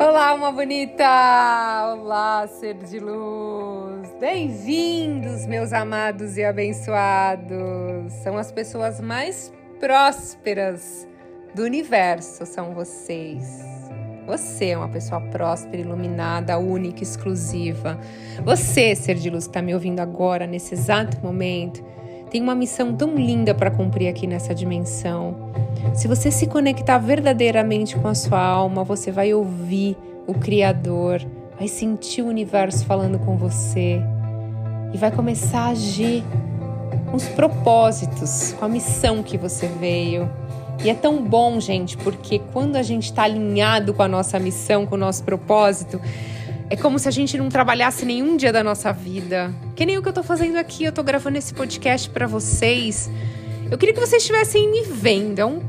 Olá, uma bonita! Olá, ser de luz! Bem-vindos, meus amados e abençoados! São as pessoas mais prósperas do universo, são vocês. Você é uma pessoa próspera, iluminada, única, exclusiva. Você, ser de luz que está me ouvindo agora, nesse exato momento, tem uma missão tão linda para cumprir aqui nessa dimensão. Se você se conectar verdadeiramente com a sua alma, você vai ouvir o Criador, vai sentir o universo falando com você e vai começar a agir com os propósitos, com a missão que você veio. E é tão bom, gente, porque quando a gente está alinhado com a nossa missão, com o nosso propósito, é como se a gente não trabalhasse nenhum dia da nossa vida. Que nem o que eu tô fazendo aqui, eu tô gravando esse podcast para vocês. Eu queria que vocês estivessem me vendo. É um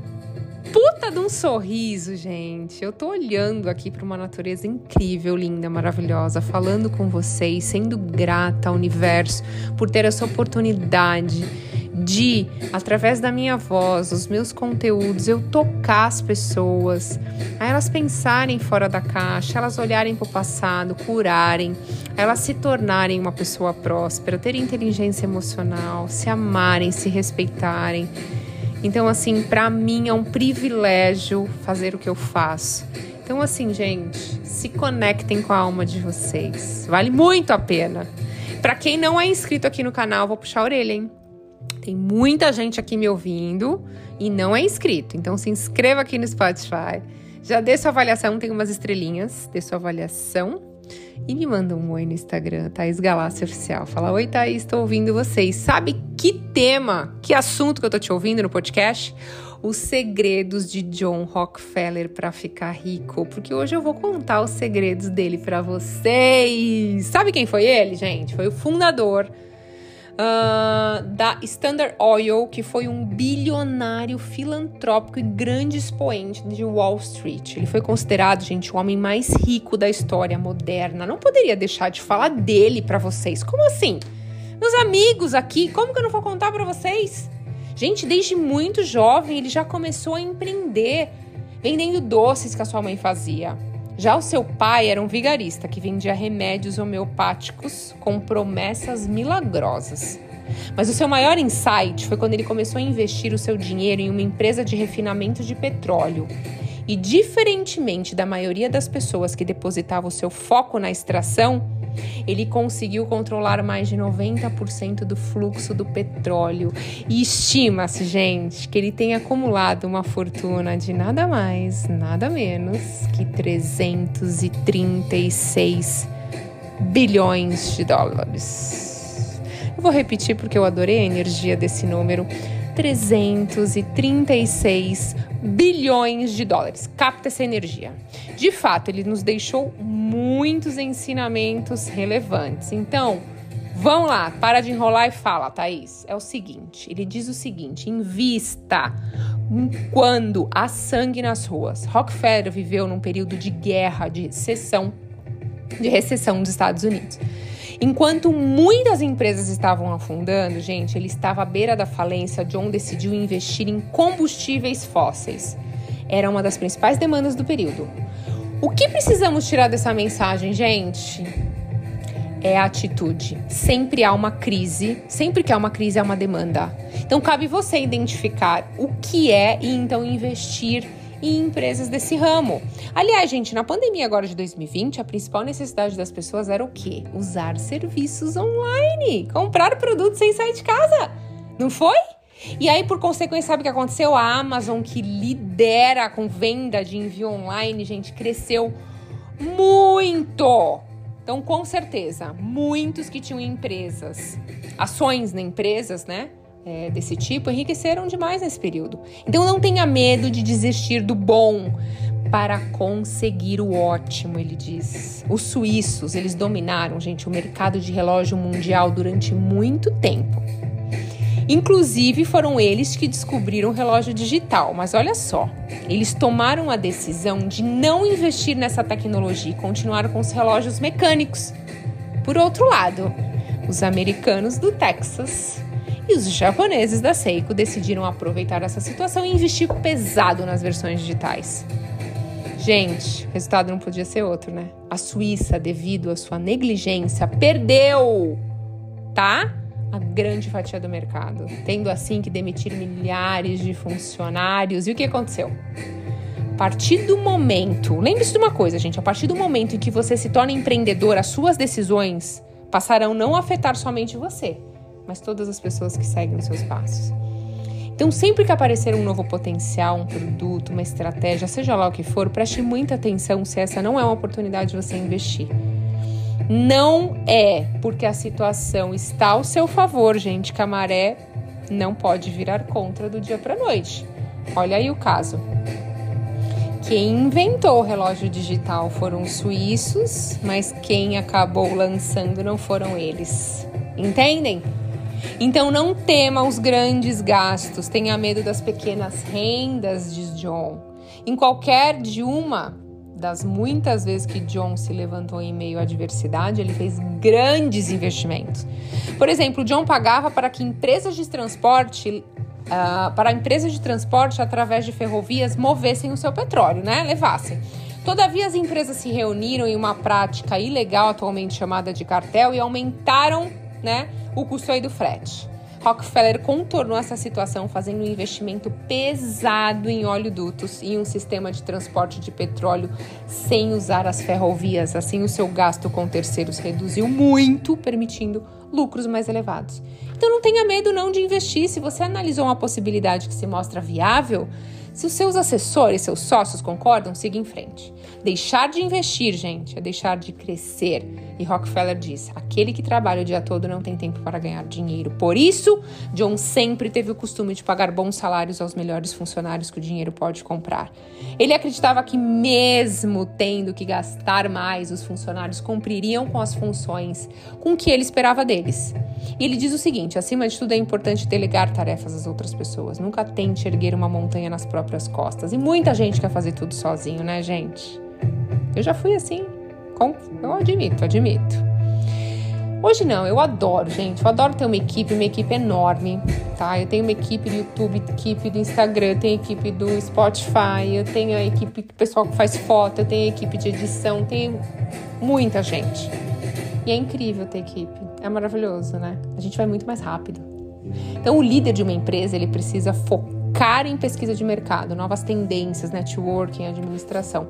puta de um sorriso, gente. Eu tô olhando aqui para uma natureza incrível, linda, maravilhosa, falando com vocês, sendo grata ao universo por ter essa oportunidade de, através da minha voz, os meus conteúdos, eu tocar as pessoas, a elas pensarem fora da caixa, elas olharem para o passado, curarem, elas se tornarem uma pessoa próspera, terem inteligência emocional, se amarem, se respeitarem. Então, assim, para mim é um privilégio fazer o que eu faço. Então, assim, gente, se conectem com a alma de vocês. Vale muito a pena. Para quem não é inscrito aqui no canal, vou puxar a orelha, hein? Tem muita gente aqui me ouvindo e não é inscrito. Então se inscreva aqui no Spotify. Já dê sua avaliação, tem umas estrelinhas. Dê sua avaliação. E me manda um oi no Instagram, Thaís Galácia Oficial. Fala, oi Thaís, estou ouvindo vocês. Sabe que tema, que assunto que eu tô te ouvindo no podcast? Os segredos de John Rockefeller para ficar rico. Porque hoje eu vou contar os segredos dele para vocês. Sabe quem foi ele, gente? Foi o fundador uh, da Standard Oil, que foi um bilionário filantrópico e grande expoente de Wall Street. Ele foi considerado, gente, o homem mais rico da história moderna. Não poderia deixar de falar dele para vocês. Como assim? Meus amigos aqui, como que eu não vou contar para vocês? Gente, desde muito jovem ele já começou a empreender, vendendo doces que a sua mãe fazia. Já o seu pai era um vigarista que vendia remédios homeopáticos com promessas milagrosas. Mas o seu maior insight foi quando ele começou a investir o seu dinheiro em uma empresa de refinamento de petróleo. E, diferentemente da maioria das pessoas que depositavam o seu foco na extração, ele conseguiu controlar mais de 90% do fluxo do petróleo e estima-se, gente, que ele tem acumulado uma fortuna de nada mais, nada menos que 336 bilhões de dólares. Eu vou repetir porque eu adorei a energia desse número. 336 bilhões de dólares. Capta essa energia. De fato, ele nos deixou muitos ensinamentos relevantes. Então, vamos lá, para de enrolar e fala, Thaís. É o seguinte: ele diz o seguinte: invista quando há sangue nas ruas. Rockefeller viveu num período de guerra, de recessão, de recessão dos Estados Unidos. Enquanto muitas empresas estavam afundando, gente, ele estava à beira da falência. John decidiu investir em combustíveis fósseis. Era uma das principais demandas do período. O que precisamos tirar dessa mensagem, gente? É a atitude. Sempre há uma crise, sempre que há uma crise há uma demanda. Então cabe você identificar o que é e então investir em empresas desse ramo. Aliás, gente, na pandemia agora de 2020, a principal necessidade das pessoas era o quê? Usar serviços online, comprar produtos sem sair de casa. Não foi? E aí, por consequência, sabe o que aconteceu? A Amazon, que lidera com venda de envio online, gente, cresceu muito. Então, com certeza, muitos que tinham empresas, ações na empresas, né? É, desse tipo enriqueceram demais nesse período. Então não tenha medo de desistir do bom para conseguir o ótimo, ele diz. Os suíços, eles dominaram, gente, o mercado de relógio mundial durante muito tempo. Inclusive, foram eles que descobriram o relógio digital. Mas olha só, eles tomaram a decisão de não investir nessa tecnologia e continuaram com os relógios mecânicos. Por outro lado, os americanos do Texas e os japoneses da Seiko decidiram aproveitar essa situação e investir pesado nas versões digitais. Gente, o resultado não podia ser outro, né? A Suíça, devido à sua negligência, perdeu, tá? A grande fatia do mercado, tendo assim que demitir milhares de funcionários. E o que aconteceu? A partir do momento, lembre-se de uma coisa, gente, a partir do momento em que você se torna empreendedor, as suas decisões passarão não a afetar somente você, mas todas as pessoas que seguem os seus passos. Então, sempre que aparecer um novo potencial, um produto, uma estratégia, seja lá o que for, preste muita atenção se essa não é uma oportunidade de você investir. Não é porque a situação está ao seu favor, gente, que a maré não pode virar contra do dia para noite. Olha aí o caso. Quem inventou o relógio digital foram os suíços, mas quem acabou lançando não foram eles. Entendem? Então não tema os grandes gastos, tenha medo das pequenas rendas, diz John. Em qualquer de uma das muitas vezes que John se levantou em meio à adversidade, ele fez grandes investimentos. Por exemplo, John pagava para que empresas de transporte Uh, para empresas de transporte através de ferrovias movessem o seu petróleo, né? Levassem. Todavia, as empresas se reuniram em uma prática ilegal, atualmente chamada de cartel, e aumentaram né, o custo aí do frete. Rockefeller contornou essa situação fazendo um investimento pesado em oleodutos e um sistema de transporte de petróleo sem usar as ferrovias. Assim, o seu gasto com terceiros reduziu muito, permitindo lucros mais elevados. Então, não tenha medo não de investir. Se você analisou uma possibilidade que se mostra viável, se os seus assessores, seus sócios concordam, siga em frente. Deixar de investir, gente, é deixar de crescer. E Rockefeller diz: aquele que trabalha o dia todo não tem tempo para ganhar dinheiro. Por isso, John sempre teve o costume de pagar bons salários aos melhores funcionários que o dinheiro pode comprar. Ele acreditava que, mesmo tendo que gastar mais, os funcionários cumpririam com as funções com que ele esperava deles. E ele diz o seguinte: acima de tudo, é importante delegar tarefas às outras pessoas. Nunca tente erguer uma montanha nas próprias costas. E muita gente quer fazer tudo sozinho, né, gente? Eu já fui assim. Eu admito, admito. Hoje não, eu adoro, gente. Eu adoro ter uma equipe, uma equipe enorme, tá? Eu tenho uma equipe do YouTube, equipe do Instagram, eu tenho equipe do Spotify, eu tenho a equipe do pessoal que faz foto, eu tenho a equipe de edição, tenho muita gente. E é incrível ter equipe. É maravilhoso, né? A gente vai muito mais rápido. Então, o líder de uma empresa, ele precisa focar focar em pesquisa de mercado, novas tendências, networking, administração.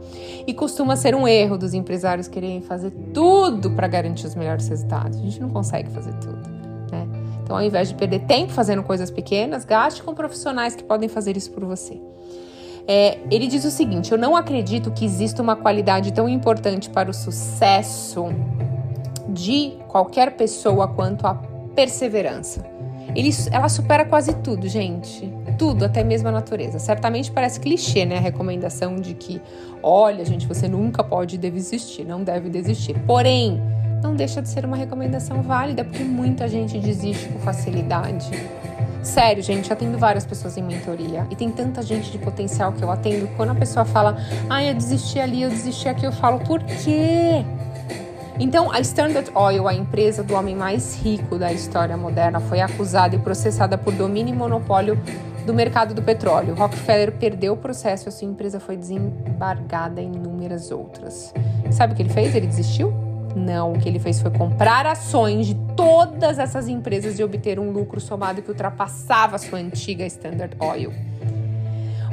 E costuma ser um erro dos empresários quererem fazer tudo para garantir os melhores resultados. A gente não consegue fazer tudo, né? Então, ao invés de perder tempo fazendo coisas pequenas, gaste com profissionais que podem fazer isso por você. É, ele diz o seguinte: eu não acredito que exista uma qualidade tão importante para o sucesso de qualquer pessoa quanto a perseverança. Ele, ela supera quase tudo, gente tudo, até mesmo a natureza. Certamente parece clichê, né? A recomendação de que, olha, gente, você nunca pode desistir, não deve desistir. Porém, não deixa de ser uma recomendação válida, porque muita gente desiste com facilidade. Sério, gente, atendo várias pessoas em mentoria e tem tanta gente de potencial que eu atendo. Quando a pessoa fala, ah, eu desisti ali, eu desisti aqui, eu falo, por quê? Então, a Standard Oil, a empresa do homem mais rico da história moderna, foi acusada e processada por domínio e monopólio do mercado do petróleo. Rockefeller perdeu o processo e a sua empresa foi desembargada em inúmeras outras. Sabe o que ele fez? Ele desistiu? Não, o que ele fez foi comprar ações de todas essas empresas e obter um lucro somado que ultrapassava a sua antiga Standard Oil.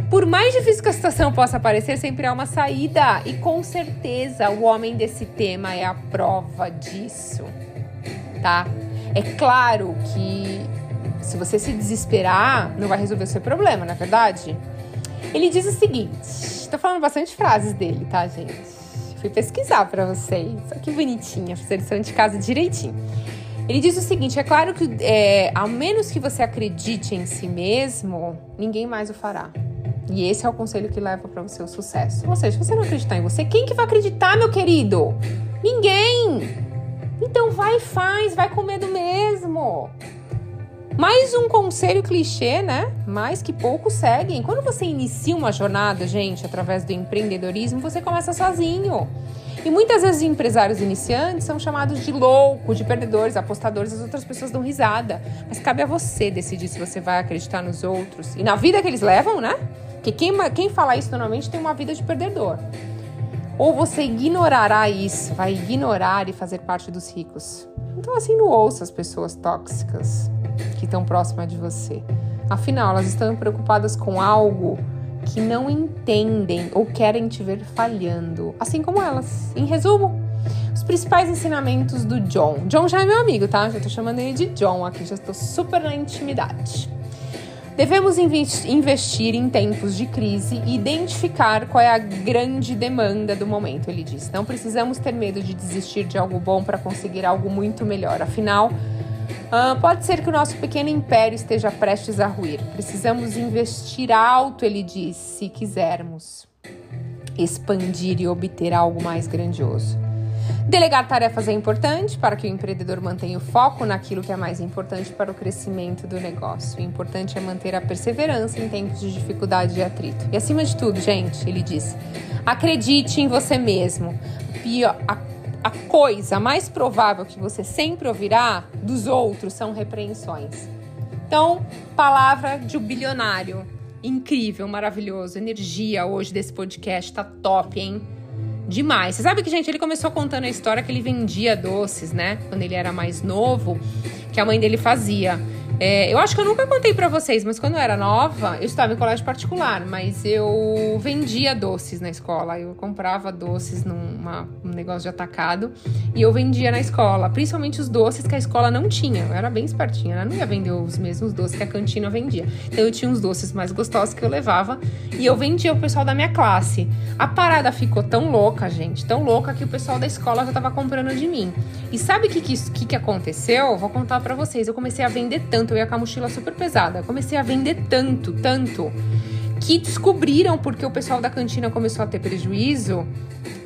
Por mais difícil que a situação possa parecer, sempre há uma saída, e com certeza o homem desse tema é a prova disso, tá? É claro que se você se desesperar, não vai resolver o seu problema, não é verdade? Ele diz o seguinte: estou falando bastante frases dele, tá, gente? Fui pesquisar para vocês. Olha que bonitinha, fiz a lição de casa direitinho. Ele diz o seguinte: é claro que, é, ao menos que você acredite em si mesmo, ninguém mais o fará. E esse é o conselho que leva para o seu sucesso. Ou seja, se você não acreditar em você, quem que vai acreditar, meu querido? Ninguém! Então vai e faz, vai com medo mesmo. Mais um conselho clichê, né? Mas que poucos seguem. Quando você inicia uma jornada, gente, através do empreendedorismo, você começa sozinho. E muitas vezes empresários iniciantes são chamados de loucos, de perdedores, apostadores, as outras pessoas dão risada. Mas cabe a você decidir se você vai acreditar nos outros e na vida que eles levam, né? Porque quem, quem fala isso normalmente tem uma vida de perdedor. Ou você ignorará isso, vai ignorar e fazer parte dos ricos. Então, assim, não ouça as pessoas tóxicas que estão próximas de você. Afinal, elas estão preocupadas com algo que não entendem ou querem te ver falhando, assim como elas. Em resumo, os principais ensinamentos do John. John já é meu amigo, tá? Já tô chamando ele de John aqui, já estou super na intimidade. Devemos investir em tempos de crise e identificar qual é a grande demanda do momento, ele diz. Não precisamos ter medo de desistir de algo bom para conseguir algo muito melhor. Afinal, uh, pode ser que o nosso pequeno império esteja prestes a ruir. Precisamos investir alto, ele diz, se quisermos expandir e obter algo mais grandioso. Delegar tarefas é importante para que o empreendedor mantenha o foco naquilo que é mais importante para o crescimento do negócio. O importante é manter a perseverança em tempos de dificuldade e atrito. E acima de tudo, gente, ele diz: acredite em você mesmo. A, a coisa mais provável que você sempre ouvirá dos outros são repreensões. Então, palavra de um bilionário. Incrível, maravilhoso. Energia hoje desse podcast tá top, hein? demais. Você sabe que, gente, ele começou contando a história que ele vendia doces, né? Quando ele era mais novo, que a mãe dele fazia. É, eu acho que eu nunca contei para vocês, mas quando eu era nova, eu estava em colégio particular, mas eu vendia doces na escola. Eu comprava doces num um negócio de atacado e eu vendia na escola, principalmente os doces que a escola não tinha. Eu era bem espertinha, ela não ia vender os mesmos doces que a cantina vendia. Então eu tinha uns doces mais gostosos que eu levava e eu vendia pro pessoal da minha classe. A parada ficou tão louca, gente, tão louca que o pessoal da escola já tava comprando de mim. E sabe o que, que, que aconteceu? Vou contar para vocês. Eu comecei a vender tanto, eu ia com a mochila super pesada. Comecei a vender tanto, tanto, que descobriram porque o pessoal da cantina começou a ter prejuízo.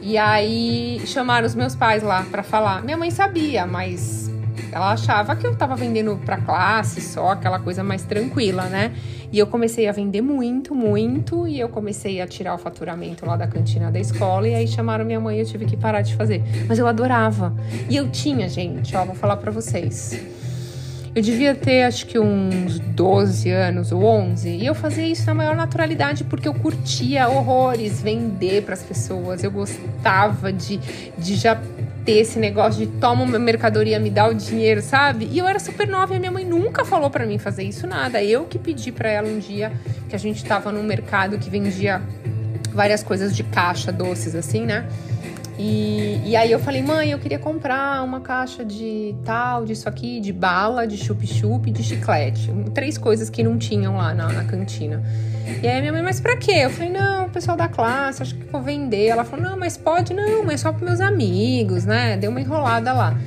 E aí chamaram os meus pais lá para falar. Minha mãe sabia, mas ela achava que eu tava vendendo pra classe só, aquela coisa mais tranquila, né? E eu comecei a vender muito, muito, e eu comecei a tirar o faturamento lá da cantina da escola, e aí chamaram minha mãe e eu tive que parar de fazer. Mas eu adorava. E eu tinha, gente, ó, vou falar pra vocês. Eu devia ter acho que uns 12 anos ou 11 e eu fazia isso na maior naturalidade porque eu curtia horrores vender para as pessoas. Eu gostava de, de já ter esse negócio de toma uma mercadoria, me dá o dinheiro, sabe? E eu era super nova e minha mãe nunca falou para mim fazer isso nada. Eu que pedi para ela um dia que a gente tava num mercado que vendia várias coisas de caixa, doces assim, né? E, e aí eu falei, mãe, eu queria comprar uma caixa de tal, disso aqui, de bala, de chup-chup, de chiclete. Três coisas que não tinham lá na, na cantina. E aí minha mãe, mas pra quê? Eu falei, não, o pessoal da classe, acho que vou vender. Ela falou, não, mas pode não, mas só pros meus amigos, né? Deu uma enrolada lá.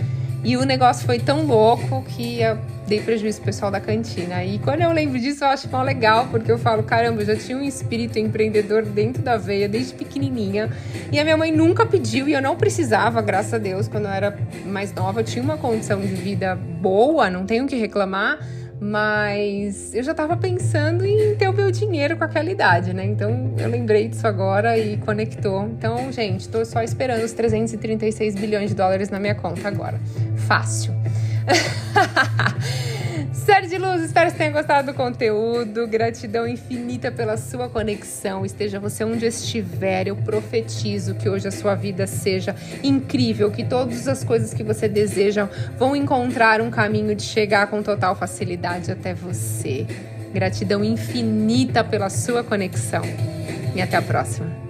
E o negócio foi tão louco que eu dei prejuízo pessoal da cantina. E quando eu lembro disso, eu acho mal legal, porque eu falo, caramba, eu já tinha um espírito empreendedor dentro da veia desde pequenininha. E a minha mãe nunca pediu e eu não precisava, graças a Deus, quando eu era mais nova, eu tinha uma condição de vida boa, não tenho que reclamar. Mas eu já estava pensando em ter o meu dinheiro com aquela idade, né? Então eu lembrei disso agora e conectou. Então, gente, estou só esperando os 336 bilhões de dólares na minha conta agora. Fácil. Série de Luz, espero que tenha gostado do conteúdo. Gratidão infinita pela sua conexão. Esteja você onde estiver, eu profetizo que hoje a sua vida seja incrível, que todas as coisas que você deseja vão encontrar um caminho de chegar com total facilidade até você. Gratidão infinita pela sua conexão. E até a próxima.